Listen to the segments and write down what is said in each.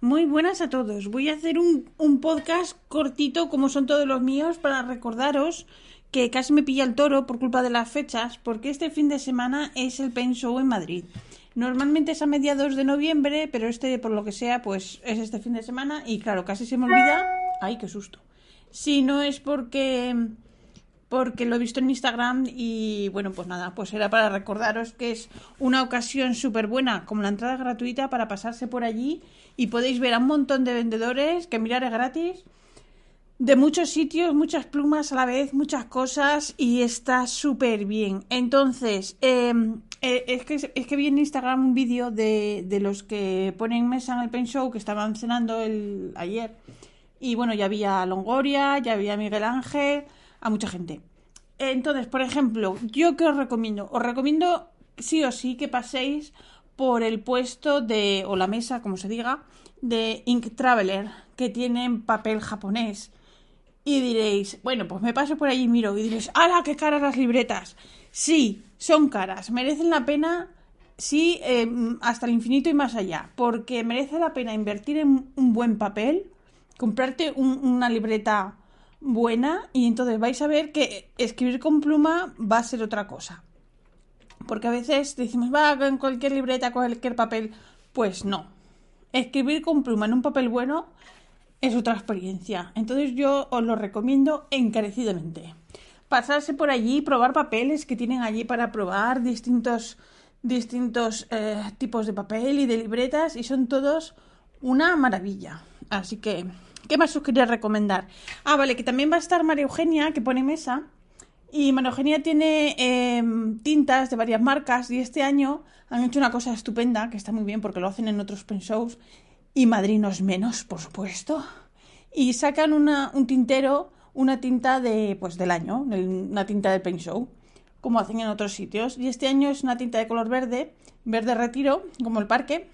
Muy buenas a todos. Voy a hacer un, un, podcast cortito, como son todos los míos, para recordaros que casi me pilla el toro por culpa de las fechas, porque este fin de semana es el Pen Show en Madrid. Normalmente es a mediados de noviembre, pero este, por lo que sea, pues es este fin de semana y claro, casi se me olvida. ¡Ay, qué susto! Si no es porque porque lo he visto en Instagram y bueno, pues nada, pues era para recordaros que es una ocasión súper buena, como la entrada gratuita para pasarse por allí y podéis ver a un montón de vendedores que mirar es gratis, de muchos sitios, muchas plumas a la vez, muchas cosas y está súper bien. Entonces, em, eh, es, que, es que vi en Instagram un vídeo de, de los que ponen mesa en el Pen Show que estaban cenando el, ayer y bueno, ya había Longoria, ya había Miguel Ángel a mucha gente. Entonces, por ejemplo, ¿yo qué os recomiendo? Os recomiendo sí o sí que paséis por el puesto de, o la mesa, como se diga, de Ink Traveler, que tienen papel japonés. Y diréis, bueno, pues me paso por allí y miro. Y diréis, ¡hala, qué caras las libretas! Sí, son caras, merecen la pena, sí, eh, hasta el infinito y más allá. Porque merece la pena invertir en un buen papel, comprarte una libreta buena y entonces vais a ver que escribir con pluma va a ser otra cosa. Porque a veces decimos, va, en cualquier libreta, cualquier papel. Pues no. Escribir con pluma en un papel bueno es otra experiencia. Entonces yo os lo recomiendo encarecidamente. Pasarse por allí, probar papeles que tienen allí para probar distintos, distintos eh, tipos de papel y de libretas y son todos una maravilla. Así que ¿Qué más os quería recomendar? Ah, vale, que también va a estar María Eugenia, que pone mesa. Y María Eugenia tiene em, tintas de varias marcas y este año han hecho una cosa estupenda, que está muy bien porque lo hacen en otros pen shows, y madrinos menos, por supuesto. Y sacan una, un tintero, una tinta de, pues, del año, una tinta de pen show, como hacen en otros sitios. Y este año es una tinta de color verde, verde retiro, como el parque.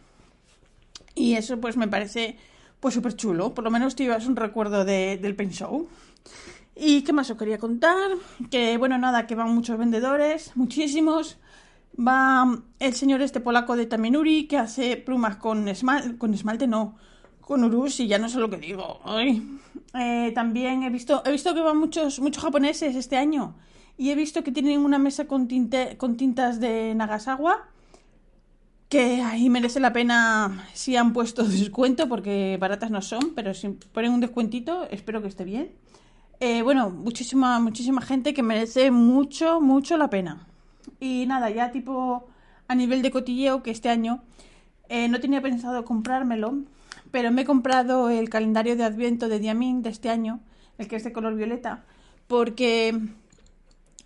Y eso pues me parece pues súper chulo. Por lo menos te llevas un recuerdo del Pen Show. ¿Y qué más os quería contar? Que bueno, nada, que van muchos vendedores, muchísimos. Va el señor este polaco de Taminuri que hace plumas con, esmalte, con esmalte, no, con urus y ya no sé lo que digo. Eh, también he visto, he visto que van muchos, muchos japoneses este año y he visto que tienen una mesa con, tinte, con tintas de Nagasawa que ahí merece la pena si han puesto descuento, porque baratas no son, pero si ponen un descuentito, espero que esté bien. Eh, bueno, muchísima, muchísima gente que merece mucho, mucho la pena. Y nada, ya tipo a nivel de cotilleo, que este año eh, no tenía pensado comprármelo, pero me he comprado el calendario de Adviento de Diamín de este año, el que es de color violeta, porque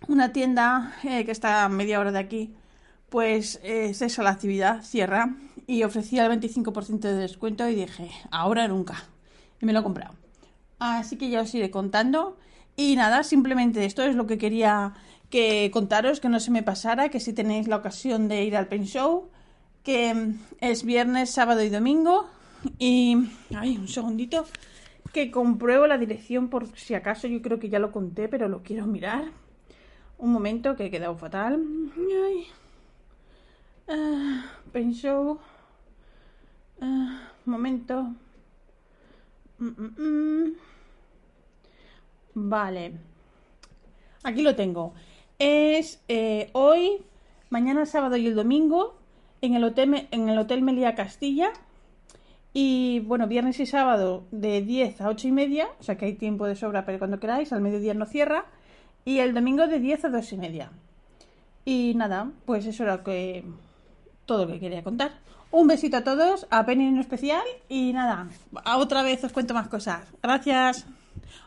una tienda eh, que está a media hora de aquí, pues es eso, la actividad cierra y ofrecía el 25% de descuento y dije, ahora nunca. Y me lo he comprado. Así que ya os iré contando. Y nada, simplemente esto es lo que quería que contaros, que no se me pasara, que si tenéis la ocasión de ir al Pen Show, que es viernes, sábado y domingo. Y, ay, un segundito, que compruebo la dirección por si acaso, yo creo que ya lo conté, pero lo quiero mirar. Un momento, que he quedado fatal. Ay. Uh, pensó. momento. Mm, mm, mm. Vale. Aquí lo tengo. Es eh, hoy, mañana sábado y el domingo en el hotel, en el hotel Melía Castilla. Y bueno, viernes y sábado de 10 a 8 y media, o sea que hay tiempo de sobra para cuando queráis, al mediodía no cierra. Y el domingo de 10 a 2 y media. Y nada, pues eso era lo que todo lo que quería contar. Un besito a todos, a Penny en especial y nada, otra vez os cuento más cosas. Gracias.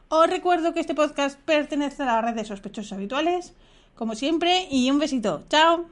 Os recuerdo que este podcast pertenece a la red de sospechosos habituales, como siempre, y un besito. Chao.